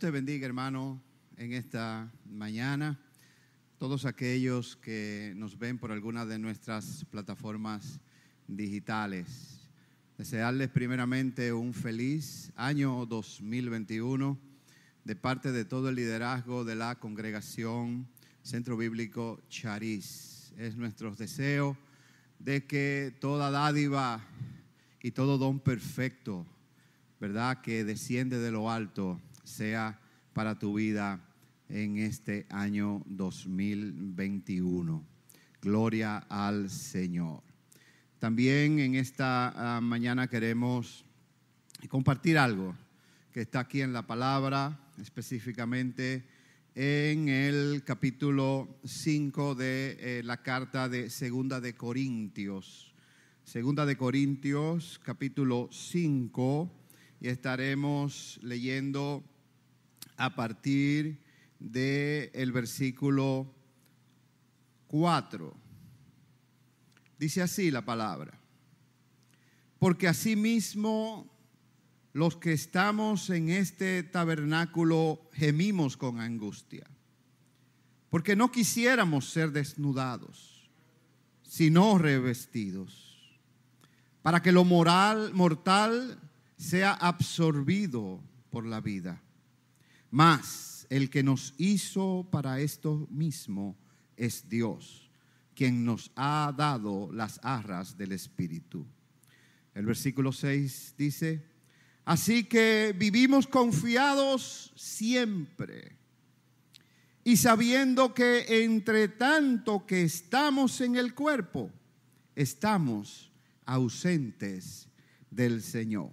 Te bendiga, hermano, en esta mañana. Todos aquellos que nos ven por alguna de nuestras plataformas digitales. Desearles primeramente un feliz año 2021 de parte de todo el liderazgo de la congregación Centro Bíblico Chariz. Es nuestro deseo de que toda dádiva y todo don perfecto, ¿verdad? Que desciende de lo alto sea para tu vida en este año 2021. Gloria al Señor. También en esta ah, mañana queremos compartir algo que está aquí en la palabra, específicamente en el capítulo 5 de eh, la carta de Segunda de Corintios. Segunda de Corintios, capítulo 5, y estaremos leyendo a partir del el versículo 4. Dice así la palabra. Porque asimismo los que estamos en este tabernáculo gemimos con angustia. Porque no quisiéramos ser desnudados, sino revestidos. Para que lo moral, mortal sea absorbido por la vida mas el que nos hizo para esto mismo es Dios, quien nos ha dado las arras del Espíritu. El versículo 6 dice, así que vivimos confiados siempre y sabiendo que entre tanto que estamos en el cuerpo, estamos ausentes del Señor.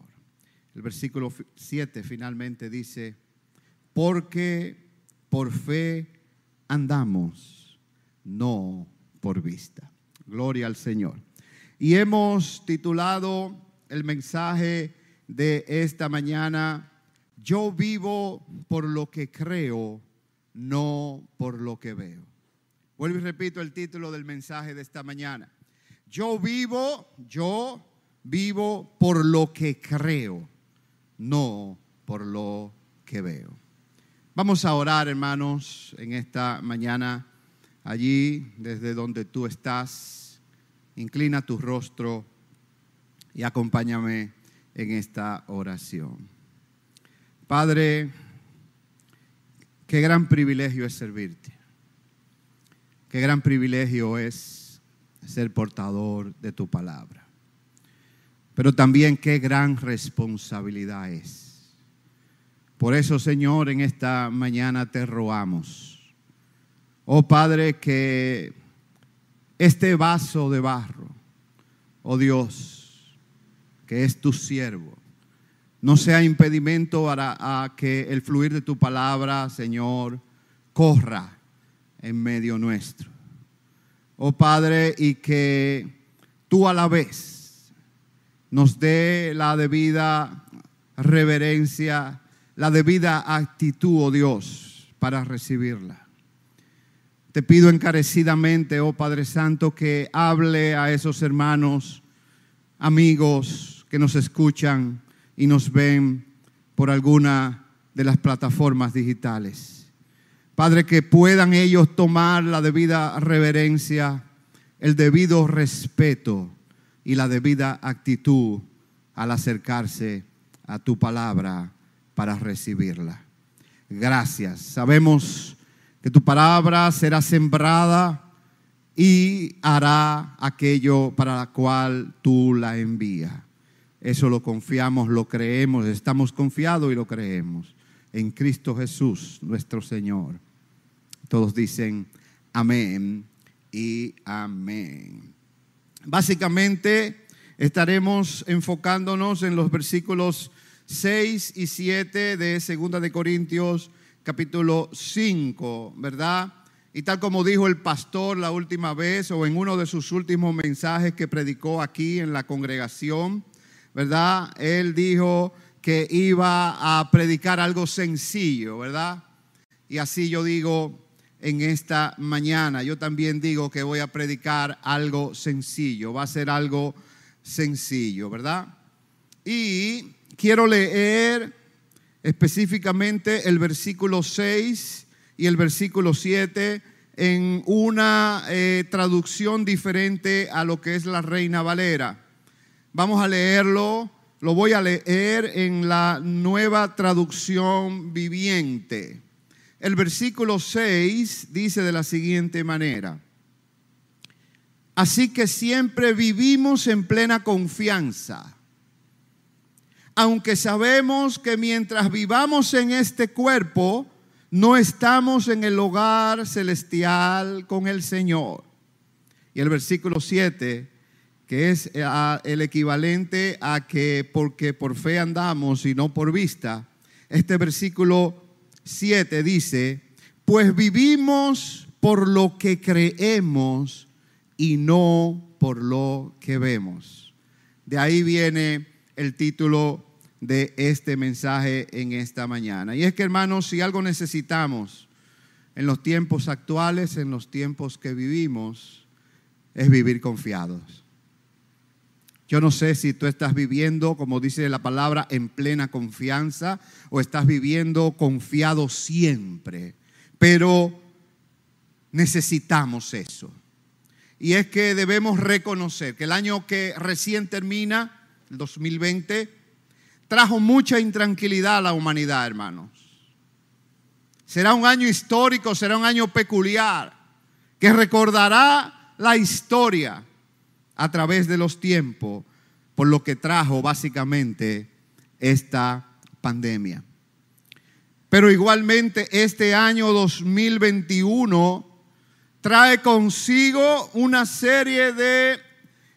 El versículo 7 finalmente dice, porque por fe andamos, no por vista. Gloria al Señor. Y hemos titulado el mensaje de esta mañana, yo vivo por lo que creo, no por lo que veo. Vuelvo y repito el título del mensaje de esta mañana. Yo vivo, yo vivo por lo que creo, no por lo que veo. Vamos a orar, hermanos, en esta mañana, allí desde donde tú estás. Inclina tu rostro y acompáñame en esta oración. Padre, qué gran privilegio es servirte. Qué gran privilegio es ser portador de tu palabra. Pero también qué gran responsabilidad es por eso, Señor, en esta mañana te rogamos, oh Padre, que este vaso de barro, oh Dios, que es tu siervo, no sea impedimento para que el fluir de tu palabra, Señor, corra en medio nuestro. Oh Padre, y que tú a la vez nos dé la debida reverencia la debida actitud, oh Dios, para recibirla. Te pido encarecidamente, oh Padre Santo, que hable a esos hermanos, amigos que nos escuchan y nos ven por alguna de las plataformas digitales. Padre, que puedan ellos tomar la debida reverencia, el debido respeto y la debida actitud al acercarse a tu palabra para recibirla. Gracias. Sabemos que tu palabra será sembrada y hará aquello para la cual tú la envías. Eso lo confiamos, lo creemos, estamos confiados y lo creemos. En Cristo Jesús, nuestro Señor. Todos dicen amén y amén. Básicamente estaremos enfocándonos en los versículos 6 y 7 de Segunda de Corintios capítulo 5, ¿verdad? Y tal como dijo el pastor la última vez o en uno de sus últimos mensajes que predicó aquí en la congregación, ¿verdad? Él dijo que iba a predicar algo sencillo, ¿verdad? Y así yo digo en esta mañana, yo también digo que voy a predicar algo sencillo, va a ser algo sencillo, ¿verdad? Y quiero leer específicamente el versículo 6 y el versículo 7 en una eh, traducción diferente a lo que es la Reina Valera. Vamos a leerlo, lo voy a leer en la nueva traducción viviente. El versículo 6 dice de la siguiente manera. Así que siempre vivimos en plena confianza aunque sabemos que mientras vivamos en este cuerpo, no estamos en el hogar celestial con el Señor. Y el versículo 7, que es eh, el equivalente a que porque por fe andamos y no por vista, este versículo 7 dice, pues vivimos por lo que creemos y no por lo que vemos. De ahí viene el título de este mensaje en esta mañana. Y es que hermanos, si algo necesitamos en los tiempos actuales, en los tiempos que vivimos, es vivir confiados. Yo no sé si tú estás viviendo, como dice la palabra, en plena confianza o estás viviendo confiado siempre, pero necesitamos eso. Y es que debemos reconocer que el año que recién termina, el 2020, trajo mucha intranquilidad a la humanidad, hermanos. Será un año histórico, será un año peculiar, que recordará la historia a través de los tiempos por lo que trajo básicamente esta pandemia. Pero igualmente este año 2021 trae consigo una serie de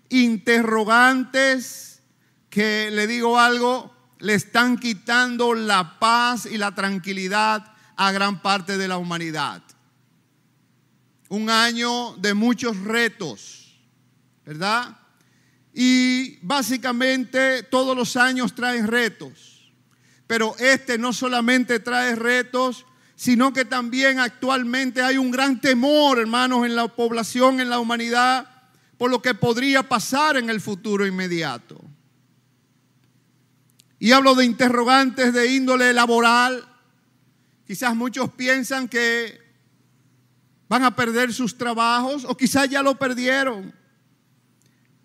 interrogantes que le digo algo, le están quitando la paz y la tranquilidad a gran parte de la humanidad. Un año de muchos retos, ¿verdad? Y básicamente todos los años traen retos. Pero este no solamente trae retos, sino que también actualmente hay un gran temor, hermanos, en la población, en la humanidad, por lo que podría pasar en el futuro inmediato. Y hablo de interrogantes de índole laboral. Quizás muchos piensan que van a perder sus trabajos o quizás ya lo perdieron.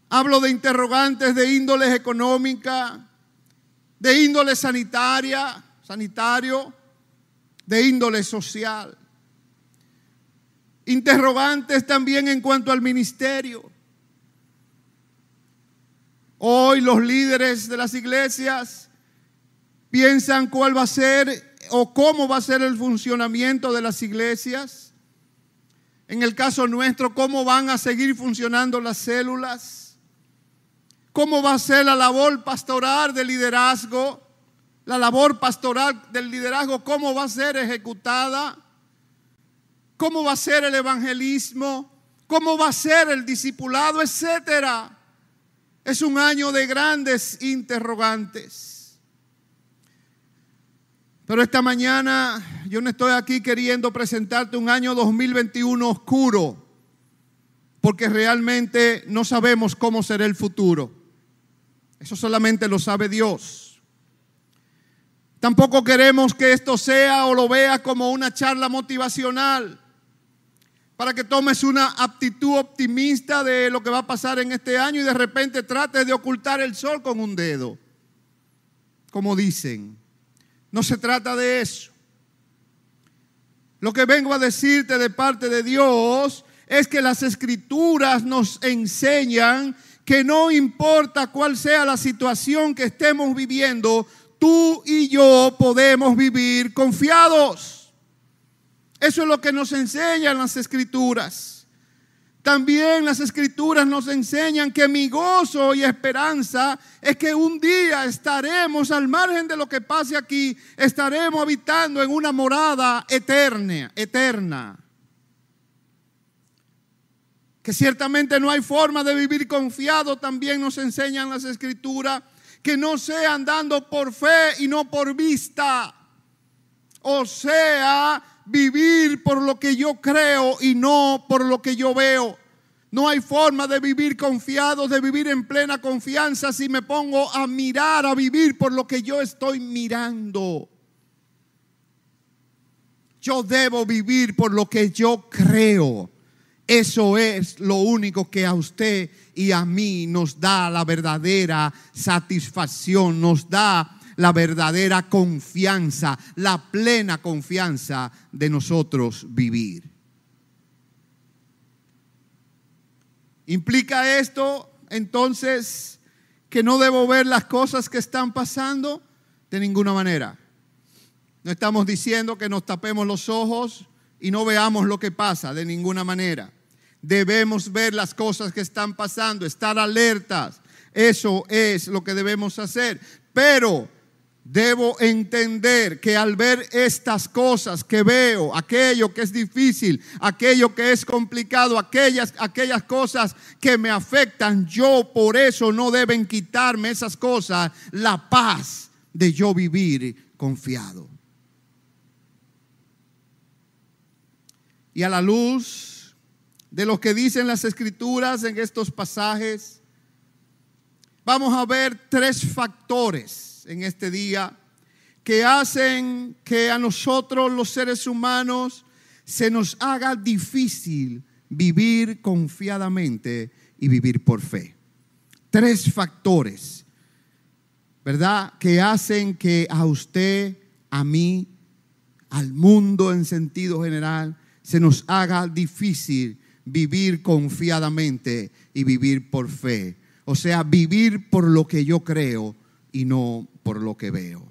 Hablo de interrogantes de índole económica, de índole sanitaria, sanitario, de índole social. Interrogantes también en cuanto al ministerio. Hoy los líderes de las iglesias piensan cuál va a ser o cómo va a ser el funcionamiento de las iglesias. En el caso nuestro, cómo van a seguir funcionando las células. Cómo va a ser la labor pastoral de liderazgo. La labor pastoral del liderazgo, cómo va a ser ejecutada. Cómo va a ser el evangelismo. Cómo va a ser el discipulado, etcétera. Es un año de grandes interrogantes. Pero esta mañana yo no estoy aquí queriendo presentarte un año 2021 oscuro, porque realmente no sabemos cómo será el futuro. Eso solamente lo sabe Dios. Tampoco queremos que esto sea o lo vea como una charla motivacional para que tomes una aptitud optimista de lo que va a pasar en este año y de repente trates de ocultar el sol con un dedo, como dicen. No se trata de eso. Lo que vengo a decirte de parte de Dios es que las escrituras nos enseñan que no importa cuál sea la situación que estemos viviendo, tú y yo podemos vivir confiados. Eso es lo que nos enseñan las escrituras. También las escrituras nos enseñan que mi gozo y esperanza es que un día estaremos al margen de lo que pase aquí, estaremos habitando en una morada eterna, eterna. Que ciertamente no hay forma de vivir confiado, también nos enseñan las escrituras, que no sea andando por fe y no por vista. O sea, vivir por lo que yo creo y no por lo que yo veo. No hay forma de vivir confiado, de vivir en plena confianza si me pongo a mirar, a vivir por lo que yo estoy mirando. Yo debo vivir por lo que yo creo. Eso es lo único que a usted y a mí nos da la verdadera satisfacción, nos da la verdadera confianza, la plena confianza de nosotros vivir. ¿Implica esto entonces que no debo ver las cosas que están pasando? De ninguna manera. No estamos diciendo que nos tapemos los ojos y no veamos lo que pasa, de ninguna manera. Debemos ver las cosas que están pasando, estar alertas. Eso es lo que debemos hacer. Pero debo entender que al ver estas cosas que veo, aquello que es difícil, aquello que es complicado, aquellas, aquellas cosas que me afectan, yo por eso no deben quitarme esas cosas la paz de yo vivir confiado. Y a la luz de lo que dicen las escrituras en estos pasajes, vamos a ver tres factores en este día que hacen que a nosotros los seres humanos se nos haga difícil vivir confiadamente y vivir por fe. Tres factores, ¿verdad? Que hacen que a usted, a mí, al mundo en sentido general, se nos haga difícil vivir confiadamente y vivir por fe. O sea, vivir por lo que yo creo y no por lo que veo.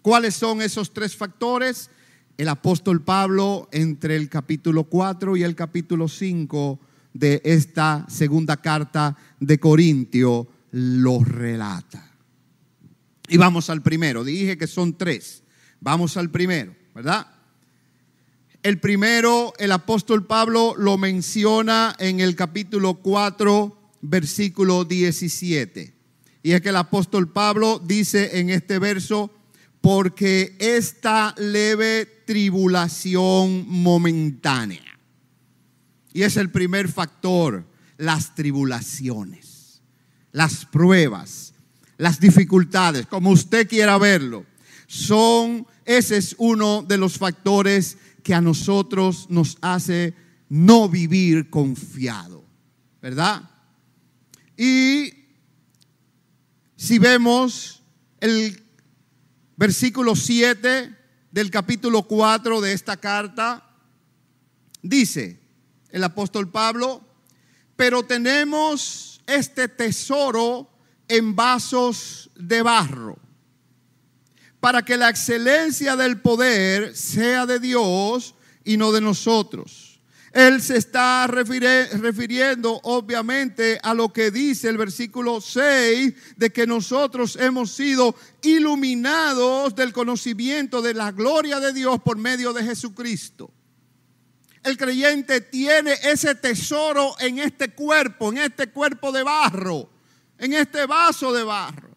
¿Cuáles son esos tres factores? El apóstol Pablo entre el capítulo 4 y el capítulo 5 de esta segunda carta de Corintio los relata. Y vamos al primero. Dije que son tres. Vamos al primero, ¿verdad? El primero, el apóstol Pablo lo menciona en el capítulo 4, versículo 17. Y es que el apóstol Pablo dice en este verso, porque esta leve tribulación momentánea. Y es el primer factor, las tribulaciones, las pruebas, las dificultades, como usted quiera verlo. Son, ese es uno de los factores que a nosotros nos hace no vivir confiado, ¿verdad? Y si vemos el versículo 7 del capítulo 4 de esta carta, dice el apóstol Pablo, pero tenemos este tesoro en vasos de barro para que la excelencia del poder sea de Dios y no de nosotros. Él se está refiriendo obviamente a lo que dice el versículo 6 de que nosotros hemos sido iluminados del conocimiento de la gloria de Dios por medio de Jesucristo. El creyente tiene ese tesoro en este cuerpo, en este cuerpo de barro, en este vaso de barro.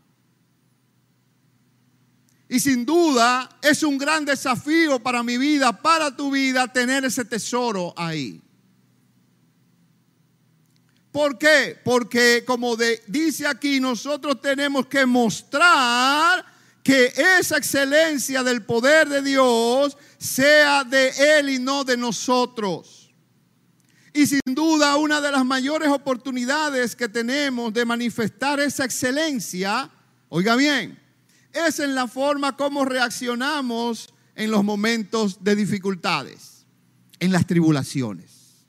Y sin duda es un gran desafío para mi vida, para tu vida, tener ese tesoro ahí. ¿Por qué? Porque como dice aquí, nosotros tenemos que mostrar que esa excelencia del poder de Dios sea de Él y no de nosotros. Y sin duda una de las mayores oportunidades que tenemos de manifestar esa excelencia, oiga bien, es en la forma como reaccionamos en los momentos de dificultades, en las tribulaciones.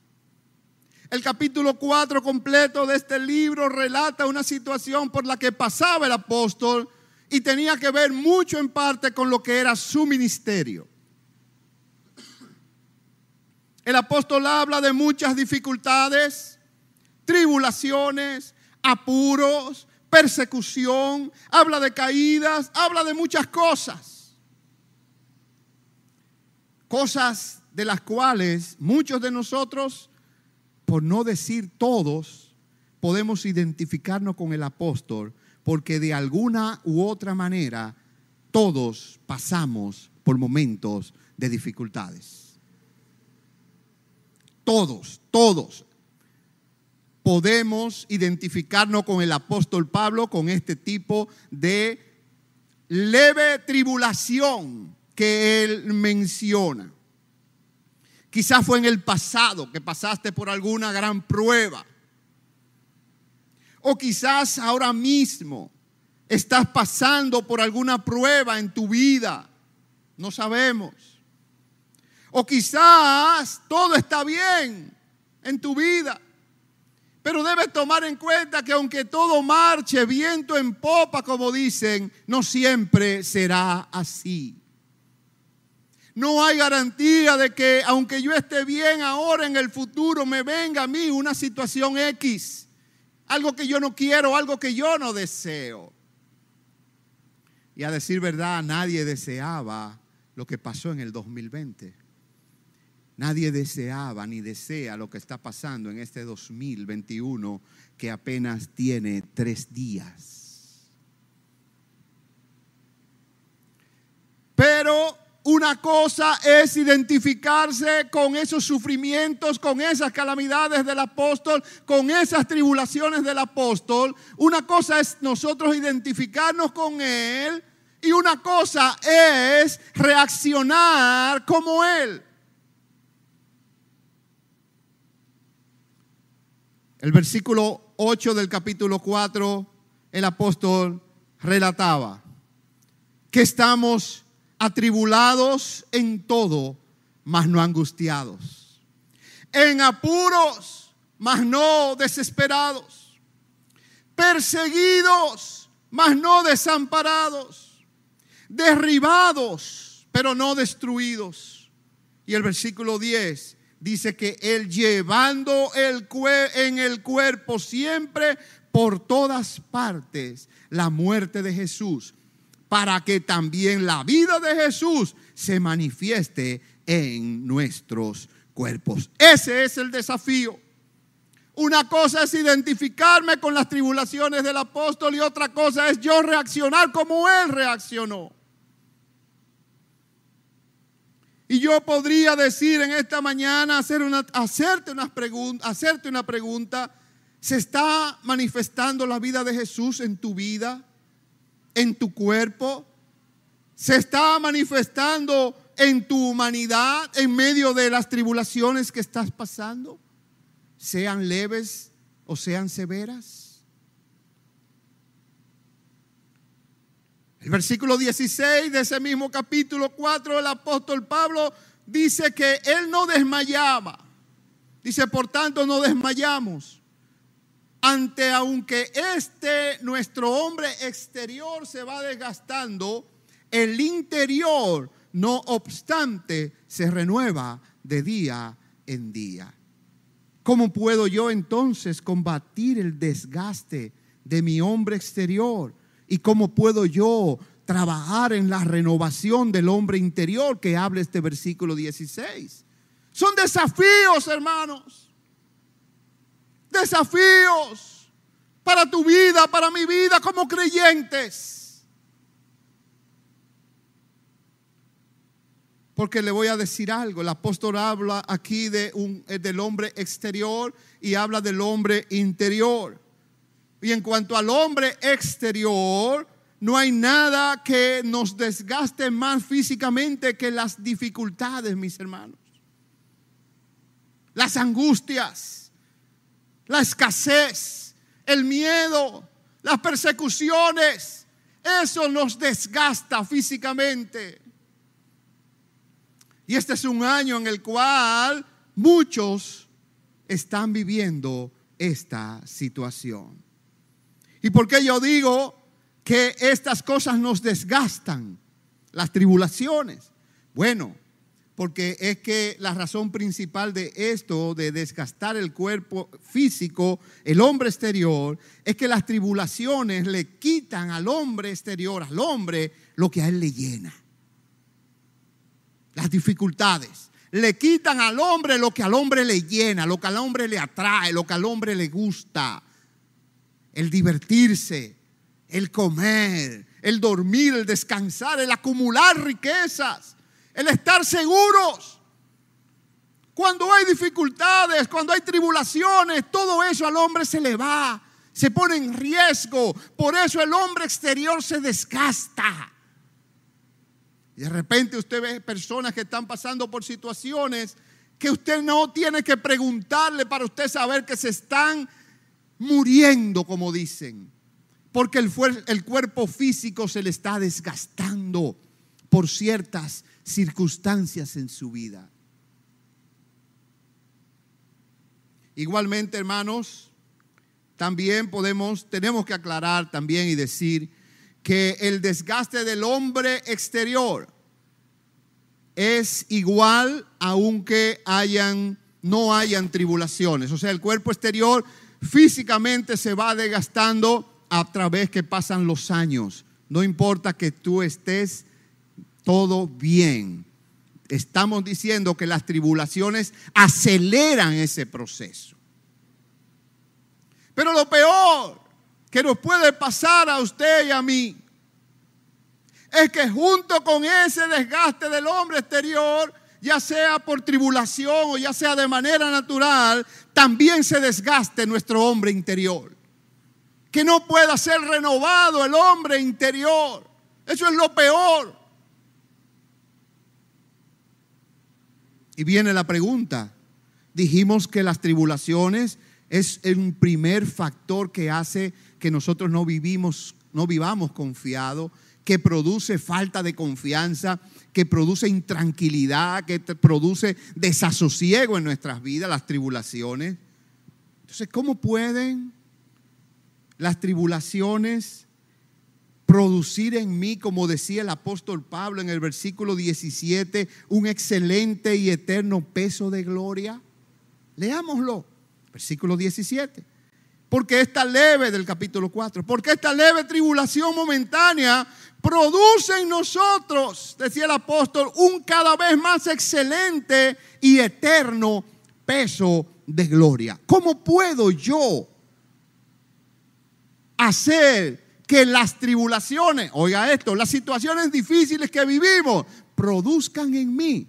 El capítulo 4 completo de este libro relata una situación por la que pasaba el apóstol y tenía que ver mucho en parte con lo que era su ministerio. El apóstol habla de muchas dificultades, tribulaciones, apuros, persecución, habla de caídas, habla de muchas cosas. Cosas de las cuales muchos de nosotros, por no decir todos, podemos identificarnos con el apóstol, porque de alguna u otra manera todos pasamos por momentos de dificultades. Todos, todos podemos identificarnos con el apóstol Pablo, con este tipo de leve tribulación que él menciona. Quizás fue en el pasado que pasaste por alguna gran prueba. O quizás ahora mismo estás pasando por alguna prueba en tu vida. No sabemos. O quizás todo está bien en tu vida. Pero debes tomar en cuenta que aunque todo marche viento en popa, como dicen, no siempre será así. No hay garantía de que aunque yo esté bien ahora, en el futuro me venga a mí una situación X. Algo que yo no quiero, algo que yo no deseo. Y a decir verdad, nadie deseaba lo que pasó en el 2020. Nadie deseaba ni desea lo que está pasando en este 2021 que apenas tiene tres días. Pero una cosa es identificarse con esos sufrimientos, con esas calamidades del apóstol, con esas tribulaciones del apóstol. Una cosa es nosotros identificarnos con él y una cosa es reaccionar como él. El versículo 8 del capítulo 4, el apóstol relataba que estamos atribulados en todo, mas no angustiados. En apuros, mas no desesperados. Perseguidos, mas no desamparados. Derribados, pero no destruidos. Y el versículo 10 dice que Él llevando el en el cuerpo siempre por todas partes la muerte de Jesús, para que también la vida de Jesús se manifieste en nuestros cuerpos. Ese es el desafío. Una cosa es identificarme con las tribulaciones del apóstol y otra cosa es yo reaccionar como él reaccionó. Y yo podría decir en esta mañana, hacer una, hacerte, hacerte una pregunta. ¿Se está manifestando la vida de Jesús en tu vida, en tu cuerpo? ¿Se está manifestando en tu humanidad en medio de las tribulaciones que estás pasando? Sean leves o sean severas. El versículo 16 de ese mismo capítulo 4, el apóstol Pablo dice que él no desmayaba. Dice, por tanto, no desmayamos. Ante aunque este nuestro hombre exterior se va desgastando, el interior, no obstante, se renueva de día en día. ¿Cómo puedo yo entonces combatir el desgaste de mi hombre exterior? ¿Y cómo puedo yo trabajar en la renovación del hombre interior que habla este versículo 16? Son desafíos, hermanos. Desafíos para tu vida, para mi vida como creyentes. Porque le voy a decir algo. El apóstol habla aquí de un, del hombre exterior y habla del hombre interior. Y en cuanto al hombre exterior, no hay nada que nos desgaste más físicamente que las dificultades, mis hermanos. Las angustias, la escasez, el miedo, las persecuciones. Eso nos desgasta físicamente. Y este es un año en el cual muchos están viviendo esta situación. ¿Y por qué yo digo que estas cosas nos desgastan? Las tribulaciones. Bueno, porque es que la razón principal de esto, de desgastar el cuerpo físico, el hombre exterior, es que las tribulaciones le quitan al hombre exterior, al hombre, lo que a él le llena. Las dificultades. Le quitan al hombre lo que al hombre le llena, lo que al hombre le atrae, lo que al hombre le gusta el divertirse, el comer, el dormir, el descansar, el acumular riquezas, el estar seguros. Cuando hay dificultades, cuando hay tribulaciones, todo eso al hombre se le va, se pone en riesgo. Por eso el hombre exterior se desgasta. Y de repente usted ve personas que están pasando por situaciones que usted no tiene que preguntarle para usted saber que se están muriendo, como dicen, porque el, cuerpo físico se le está desgastando por ciertas circunstancias en su vida. Igualmente, hermanos, también podemos, tenemos que aclarar también y decir que el desgaste del hombre exterior es igual aunque hayan no hayan tribulaciones. O sea, el cuerpo exterior físicamente se va desgastando a través que pasan los años. No importa que tú estés todo bien. Estamos diciendo que las tribulaciones aceleran ese proceso. Pero lo peor que nos puede pasar a usted y a mí es que junto con ese desgaste del hombre exterior, ya sea por tribulación o ya sea de manera natural, también se desgaste nuestro hombre interior. Que no pueda ser renovado el hombre interior. Eso es lo peor. Y viene la pregunta. Dijimos que las tribulaciones es un primer factor que hace que nosotros no vivimos, no vivamos confiados, que produce falta de confianza, que produce intranquilidad, que produce desasosiego en nuestras vidas, las tribulaciones. Entonces, ¿cómo pueden las tribulaciones producir en mí, como decía el apóstol Pablo en el versículo 17, un excelente y eterno peso de gloria? Leámoslo, versículo 17. Porque esta leve del capítulo 4, porque esta leve tribulación momentánea produce en nosotros, decía el apóstol, un cada vez más excelente y eterno peso de gloria. ¿Cómo puedo yo hacer que las tribulaciones, oiga esto, las situaciones difíciles que vivimos, produzcan en mí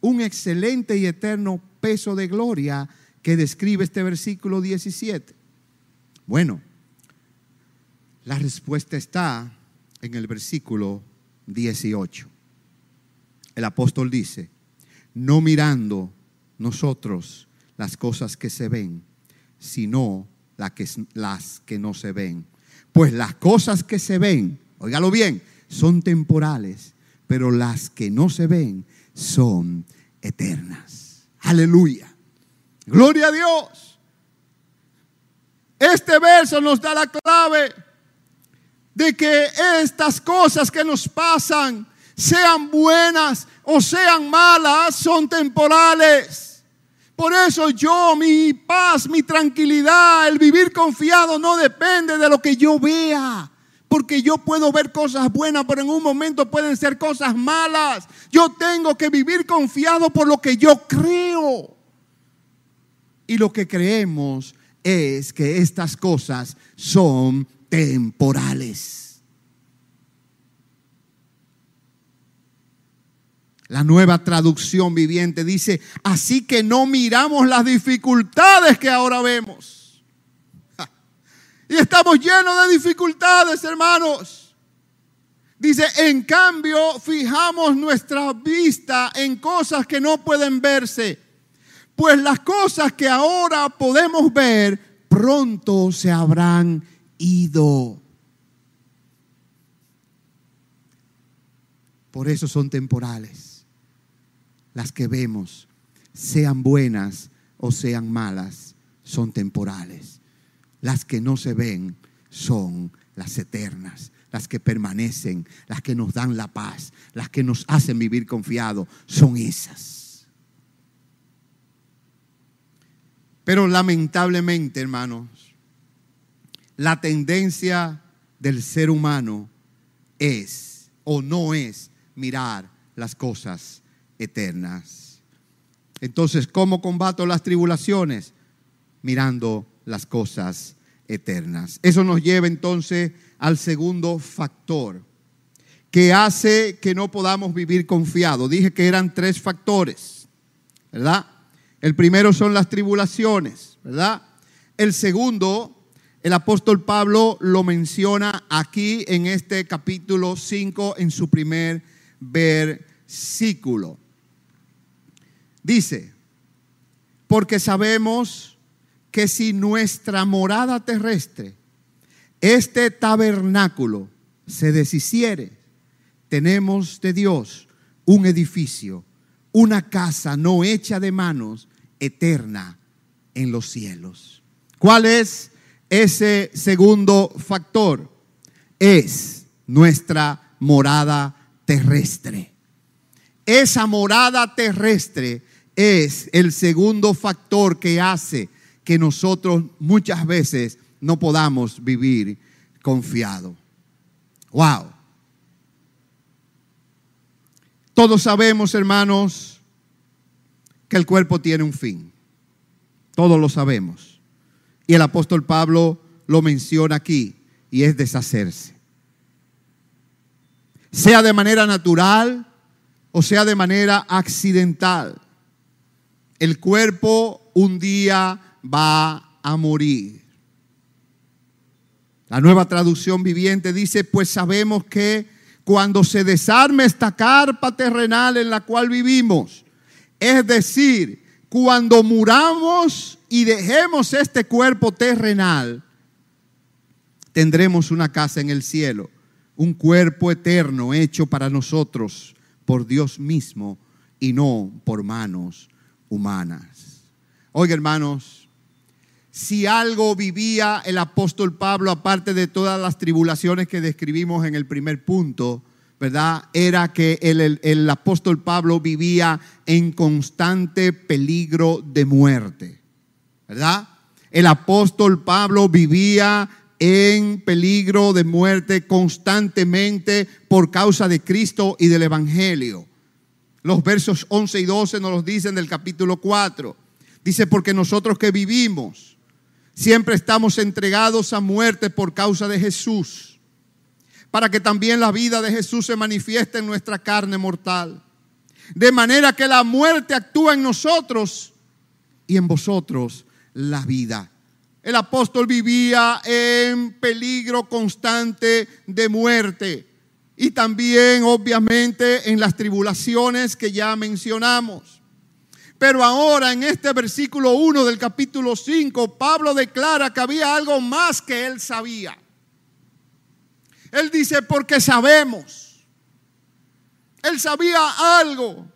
un excelente y eterno peso de gloria que describe este versículo 17? Bueno, la respuesta está en el versículo 18. El apóstol dice, no mirando nosotros las cosas que se ven, sino las que, no se ven. Pues las cosas que se ven, óigalo bien, son temporales, pero las que no se ven son eternas. Aleluya. Gloria a Dios. Este verso nos da la clave de que estas cosas que nos pasan, sean buenas o sean malas, son temporales. Por eso yo, mi paz, mi tranquilidad, el vivir confiado no depende de lo que yo vea. Porque yo puedo ver cosas buenas, pero en un momento pueden ser cosas malas. Yo tengo que vivir confiado por lo que yo creo. Y lo que creemos es que estas cosas son temporales. La nueva traducción viviente dice, así que no miramos las dificultades que ahora vemos. Y estamos llenos de dificultades, hermanos. Dice, en cambio, fijamos nuestra vista en cosas que no pueden verse. Pues las cosas que ahora podemos ver, pronto se habrán ido. Por eso son temporales. Las que vemos, sean buenas o sean malas, son temporales. Las que no se ven son las eternas, las que permanecen, las que nos dan la paz, las que nos hacen vivir confiados, son esas. Pero lamentablemente, hermanos, la tendencia del ser humano es o no es mirar las cosas eternas. Entonces, ¿cómo combato las tribulaciones? Mirando las cosas eternas. Eso nos lleva entonces al segundo factor que hace que no podamos vivir confiados. Dije que eran tres factores, ¿verdad? El primero son las tribulaciones, ¿verdad? El segundo el apóstol Pablo lo menciona aquí en este capítulo 5 en su primer versículo. Dice, porque sabemos que si nuestra morada terrestre, este tabernáculo, se deshiciere, tenemos de Dios un edificio, una casa no hecha de manos, eterna en los cielos. ¿Cuál es ese segundo factor? Es nuestra morada terrestre. Esa morada terrestre es el segundo factor que hace que nosotros muchas veces no podamos vivir confiado. Wow. Todos sabemos, hermanos, que el cuerpo tiene un fin. Todos lo sabemos. Y el apóstol Pablo lo menciona aquí y es deshacerse. Sea de manera natural o sea de manera accidental. El cuerpo un día va a morir. La nueva traducción viviente dice, pues sabemos que cuando se desarme esta carpa terrenal en la cual vivimos, es decir, cuando muramos y dejemos este cuerpo terrenal, tendremos una casa en el cielo, un cuerpo eterno hecho para nosotros por Dios mismo y no por manos humanas. Oiga, hermanos, si algo vivía el apóstol Pablo, aparte de todas las tribulaciones que describimos en el primer punto, ¿verdad? Era que el, el, apóstol Pablo vivía en constante peligro de muerte, ¿verdad? El apóstol Pablo vivía en peligro de muerte constantemente por causa de Cristo y del Evangelio. Los versos 11 y 12 nos los dicen del capítulo 4. Dice, porque nosotros que vivimos, Siempre estamos entregados a muerte por causa de Jesús, para que también la vida de Jesús se manifieste en nuestra carne mortal. De manera que la muerte actúa en nosotros y en vosotros la vida. El apóstol vivía en peligro constante de muerte y también obviamente en las tribulaciones que ya mencionamos. Pero ahora en este versículo 1 del capítulo 5, Pablo declara que había algo más que él sabía. Él dice, porque sabemos. Él sabía algo.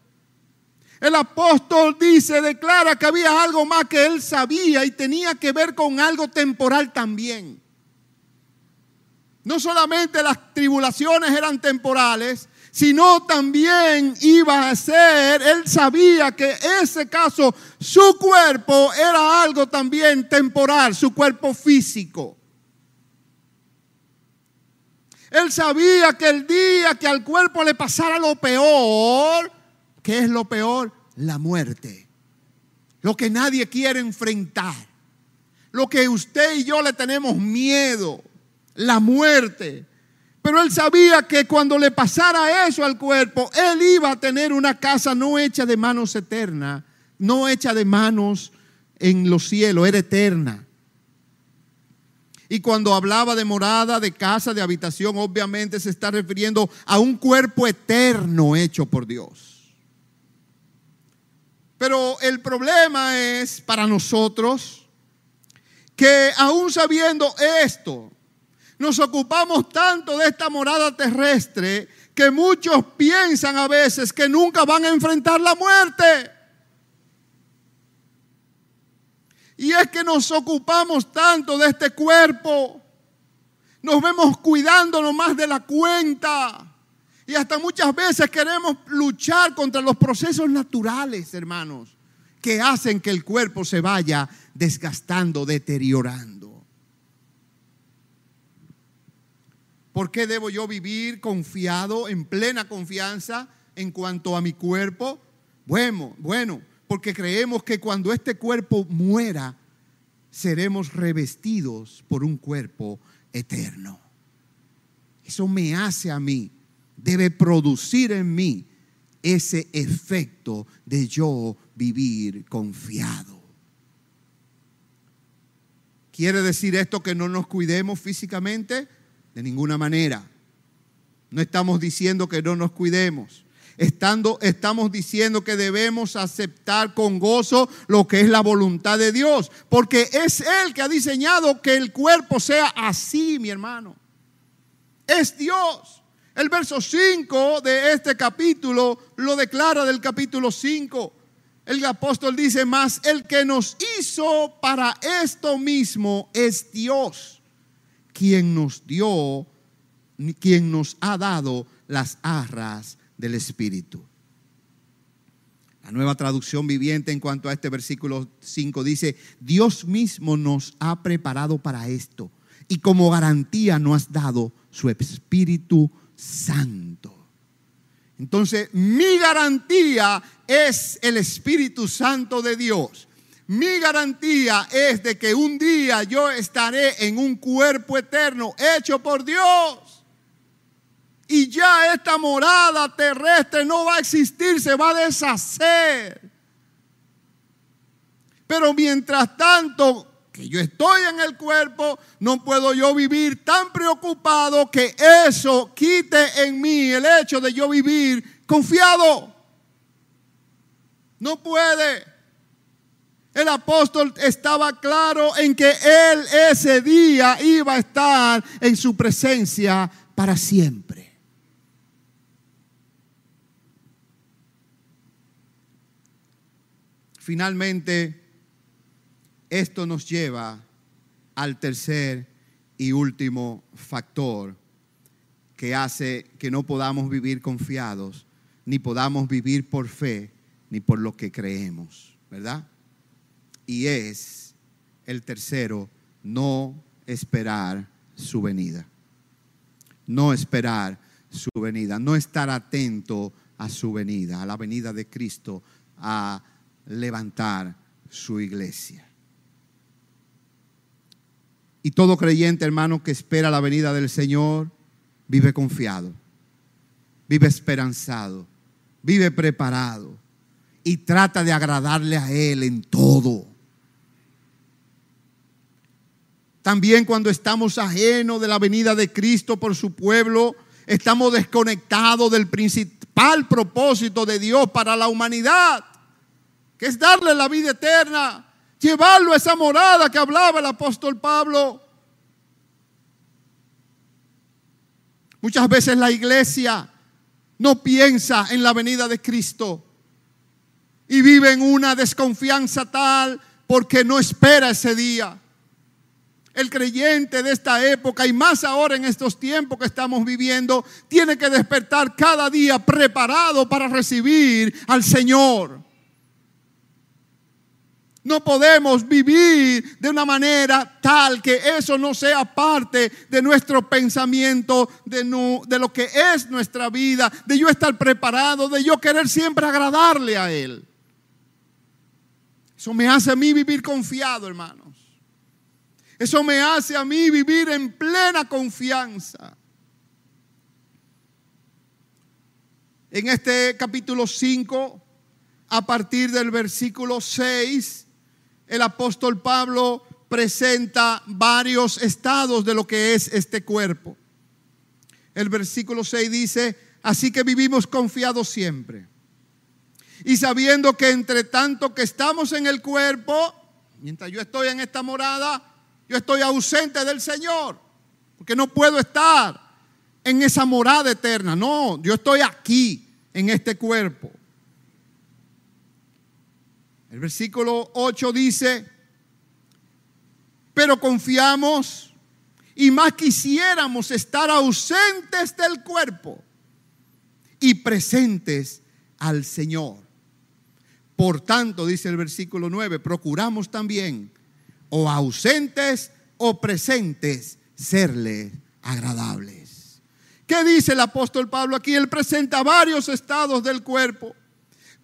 El apóstol dice, declara que había algo más que él sabía y tenía que ver con algo temporal también. No solamente las tribulaciones eran temporales, sino también iba a ser, él sabía que ese caso, su cuerpo era algo también temporal, su cuerpo físico. Él sabía que el día que al cuerpo le pasara lo peor, ¿qué es lo peor? La muerte. Lo que nadie quiere enfrentar. Lo que usted y yo le tenemos miedo. La muerte. Pero él sabía que cuando le pasara eso al cuerpo, él iba a tener una casa no hecha de manos eterna, no hecha de manos en los cielos, era eterna. Y cuando hablaba de morada, de casa, de habitación, obviamente se está refiriendo a un cuerpo eterno hecho por Dios. Pero el problema es para nosotros que aún sabiendo esto, nos ocupamos tanto de esta morada terrestre que muchos piensan a veces que nunca van a enfrentar la muerte. Y es que nos ocupamos tanto de este cuerpo, nos vemos cuidándonos más de la cuenta. Y hasta muchas veces queremos luchar contra los procesos naturales, hermanos, que hacen que el cuerpo se vaya desgastando, deteriorando. ¿Por qué debo yo vivir confiado, en plena confianza en cuanto a mi cuerpo? Bueno, bueno, porque creemos que cuando este cuerpo muera, seremos revestidos por un cuerpo eterno. Eso me hace a mí, debe producir en mí ese efecto de yo vivir confiado. ¿Quiere decir esto que no nos cuidemos físicamente? De ninguna manera. No estamos diciendo que no nos cuidemos. Estando, estamos diciendo que debemos aceptar con gozo lo que es la voluntad de Dios, porque es Él que ha diseñado que el cuerpo sea así, mi hermano. Es Dios. El verso 5 de este capítulo lo declara del capítulo 5. El apóstol dice más, el que nos hizo para esto mismo es Dios, quien nos dio, quien nos ha dado las arras del Espíritu. La nueva traducción viviente en cuanto a este versículo 5 dice, Dios mismo nos ha preparado para esto y como garantía nos ha dado su Espíritu Santo. Entonces, mi garantía es el Espíritu Santo de Dios. Mi garantía es de que un día yo estaré en un cuerpo eterno hecho por Dios. Y ya esta morada terrestre no va a existir, se va a deshacer. Pero mientras tanto que yo estoy en el cuerpo, no puedo yo vivir tan preocupado que eso quite en mí el hecho de yo vivir confiado. No puede. El apóstol estaba claro en que él ese día iba a estar en su presencia para siempre. Finalmente, esto nos lleva al tercer y último factor que hace que no podamos vivir confiados, ni podamos vivir por fe, ni por lo que creemos, ¿verdad? Y es el tercero, no esperar su venida. No esperar su venida, no estar atento a su venida, a la venida de Cristo, a levantar su iglesia. Y todo creyente, hermano, que espera la venida del Señor, vive confiado, vive esperanzado, vive preparado y trata de agradarle a Él en todo. También cuando estamos ajenos de la venida de Cristo por su pueblo, estamos desconectados del principal propósito de Dios para la humanidad que es darle la vida eterna, llevarlo a esa morada que hablaba el apóstol Pablo. Muchas veces la iglesia no piensa en la venida de Cristo y vive en una desconfianza tal porque no espera ese día. El creyente de esta época y más ahora en estos tiempos que estamos viviendo, tiene que despertar cada día preparado para recibir al Señor. No podemos vivir de una manera tal que eso no sea parte de nuestro pensamiento, de, lo que es nuestra vida, de yo estar preparado, de yo querer siempre agradarle a Él. Eso me hace a mí vivir confiado, hermanos. Eso me hace a mí vivir en plena confianza. En este capítulo 5, a partir del versículo 6, el apóstol Pablo presenta varios estados de lo que es este cuerpo. El versículo 6 dice, así que vivimos confiados siempre. Y sabiendo que entre tanto que estamos en el cuerpo, mientras yo estoy en esta morada, yo estoy ausente del Señor, porque no puedo estar en esa morada eterna. No, yo estoy aquí, en este cuerpo. El versículo 8 dice, pero confiamos y más quisiéramos estar ausentes del cuerpo y presentes al Señor. Por tanto, dice el versículo 9, procuramos también, o ausentes o presentes, serle agradables. ¿Qué dice el apóstol Pablo aquí? Él presenta varios estados del cuerpo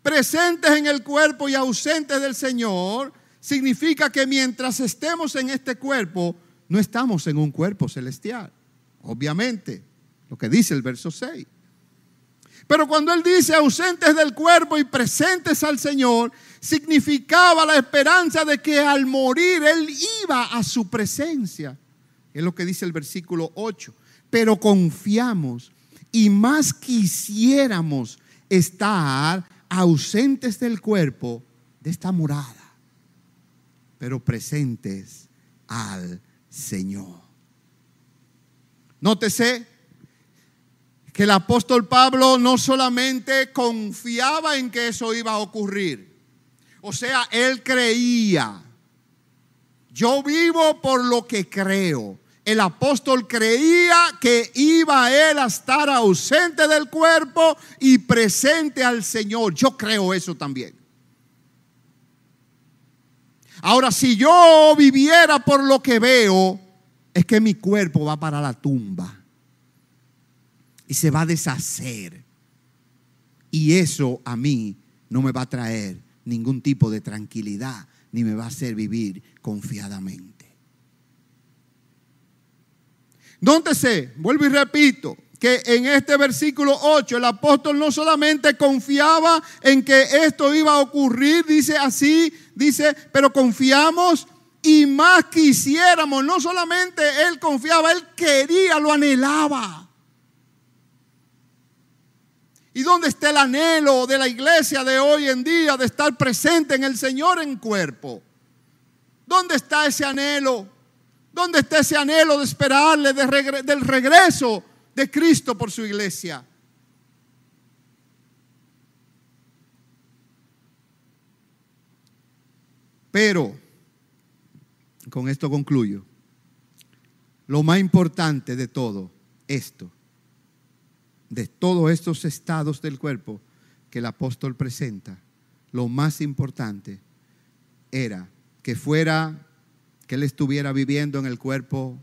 presentes en el cuerpo y ausentes del Señor, significa que mientras estemos en este cuerpo, no estamos en un cuerpo celestial. Obviamente, lo que dice el verso 6. Pero cuando él dice ausentes del cuerpo y presentes al Señor, significaba la esperanza de que al morir él iba a su presencia. Es lo que dice el versículo 8. Pero confiamos y más quisiéramos estar ausentes del cuerpo de esta morada, pero presentes al Señor. Nótese que el apóstol Pablo no solamente confiaba en que eso iba a ocurrir, o sea, él creía. Yo vivo por lo que creo. El apóstol creía que iba él a estar ausente del cuerpo y presente al Señor. Yo creo eso también. Ahora, si yo viviera por lo que veo, es que mi cuerpo va para la tumba y se va a deshacer. Y eso a mí no me va a traer ningún tipo de tranquilidad, ni me va a hacer vivir confiadamente. Nótese, vuelvo y repito, que en este versículo 8 el apóstol no solamente confiaba en que esto iba a ocurrir, dice así, dice, pero confiamos y más quisiéramos. No solamente él confiaba, él quería, lo anhelaba. ¿Y dónde está el anhelo de la iglesia de hoy en día de estar presente en el Señor en cuerpo? ¿Dónde está ese anhelo? ¿Dónde está ese anhelo de esperarle del regreso de Cristo por su iglesia? Pero, con esto concluyo, lo más importante de todo esto de todos estos estados del cuerpo que el apóstol presenta, lo más importante era que fuera, que él estuviera viviendo en el cuerpo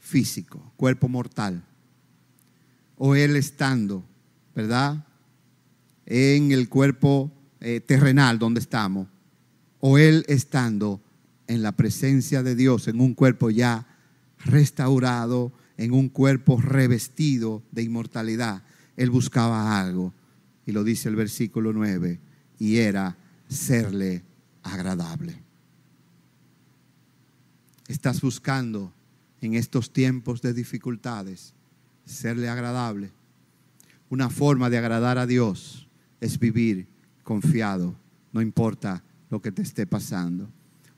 físico, cuerpo mortal, o él estando, ¿verdad? En el cuerpo eh, terrenal donde estamos, o él estando en la presencia de Dios, en un cuerpo ya restaurado, en un cuerpo revestido de inmortalidad, él buscaba algo. Y lo dice el versículo 9, y era serle agradable. Estás buscando en estos tiempos de dificultades serle agradable. Una forma de agradar a Dios es vivir confiado, no importa lo que te esté pasando.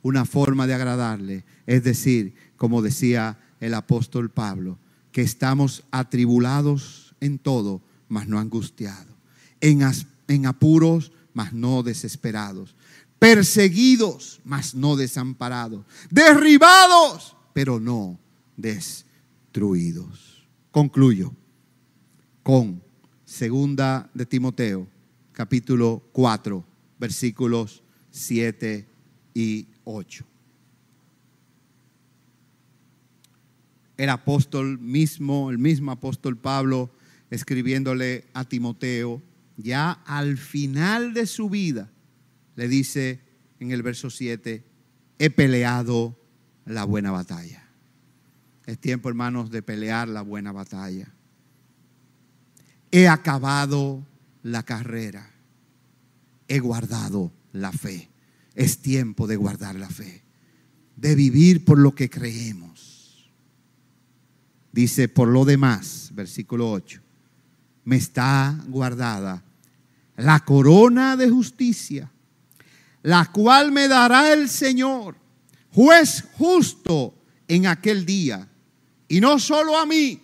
Una forma de agradarle es decir, como decía el apóstol Pablo, que estamos atribulados en todo, mas no angustiados, en, apuros, mas no desesperados, perseguidos, mas no desamparados, derribados, pero no destruidos. Concluyo con segunda de Timoteo, capítulo 4, versículos 7 y 8. el apóstol mismo, el mismo apóstol Pablo, escribiéndole a Timoteo, ya al final de su vida, le dice en el verso 7, he peleado la buena batalla. Es tiempo, hermanos, de pelear la buena batalla. He acabado la carrera. He guardado la fe. Es tiempo de guardar la fe. De vivir por lo que creemos Dice, por lo demás, versículo 8, me está guardada la corona de justicia, la cual me dará el Señor, juez justo en aquel día. Y no solo a mí,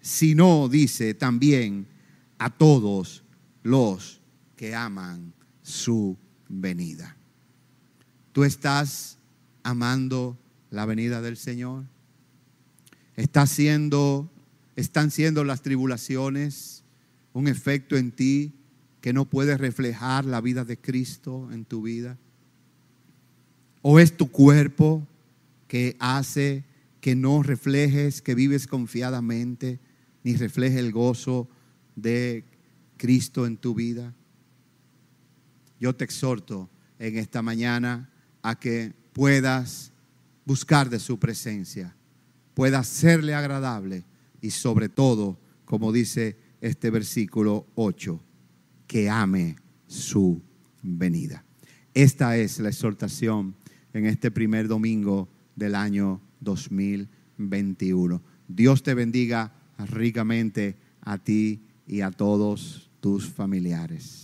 sino, dice, también a todos los que aman su venida. ¿Tú estás amando la venida del Señor? Está siendo, están siendo las tribulaciones un efecto en ti que no puede reflejar la vida de Cristo en tu vida. O es tu cuerpo que hace que no reflejes, que vives confiadamente, ni refleje el gozo de Cristo en tu vida. Yo te exhorto en esta mañana a que puedas buscar de su presencia pueda serle agradable y sobre todo, como dice este versículo 8, que ame su venida. Esta es la exhortación en este primer domingo del año 2021. Dios te bendiga ricamente a ti y a todos tus familiares.